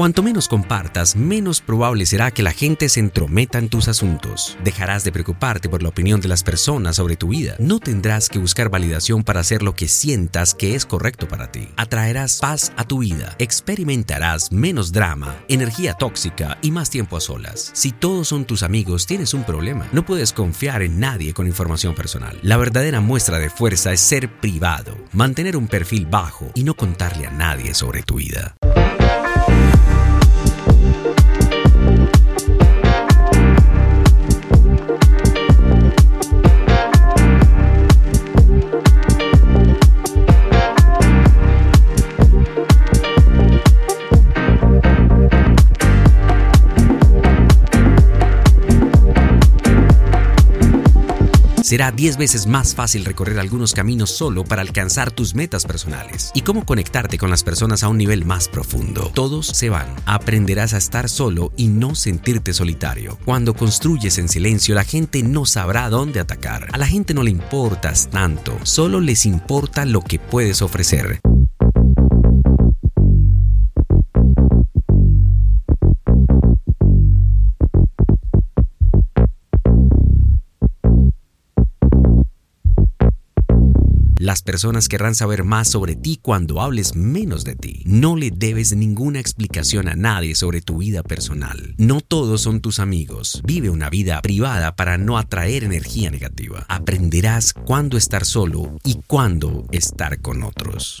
Cuanto menos compartas, menos probable será que la gente se entrometa en tus asuntos. Dejarás de preocuparte por la opinión de las personas sobre tu vida. No tendrás que buscar validación para hacer lo que sientas que es correcto para ti. Atraerás paz a tu vida. Experimentarás menos drama, energía tóxica y más tiempo a solas. Si todos son tus amigos, tienes un problema. No puedes confiar en nadie con información personal. La verdadera muestra de fuerza es ser privado, mantener un perfil bajo y no contarle a nadie sobre tu vida. Será 10 veces más fácil recorrer algunos caminos solo para alcanzar tus metas personales y cómo conectarte con las personas a un nivel más profundo. Todos se van. Aprenderás a estar solo y no sentirte solitario. Cuando construyes en silencio, la gente no sabrá dónde atacar. A la gente no le importas tanto, solo les importa lo que puedes ofrecer. Las personas querrán saber más sobre ti cuando hables menos de ti. No le debes ninguna explicación a nadie sobre tu vida personal. No todos son tus amigos. Vive una vida privada para no atraer energía negativa. Aprenderás cuándo estar solo y cuándo estar con otros.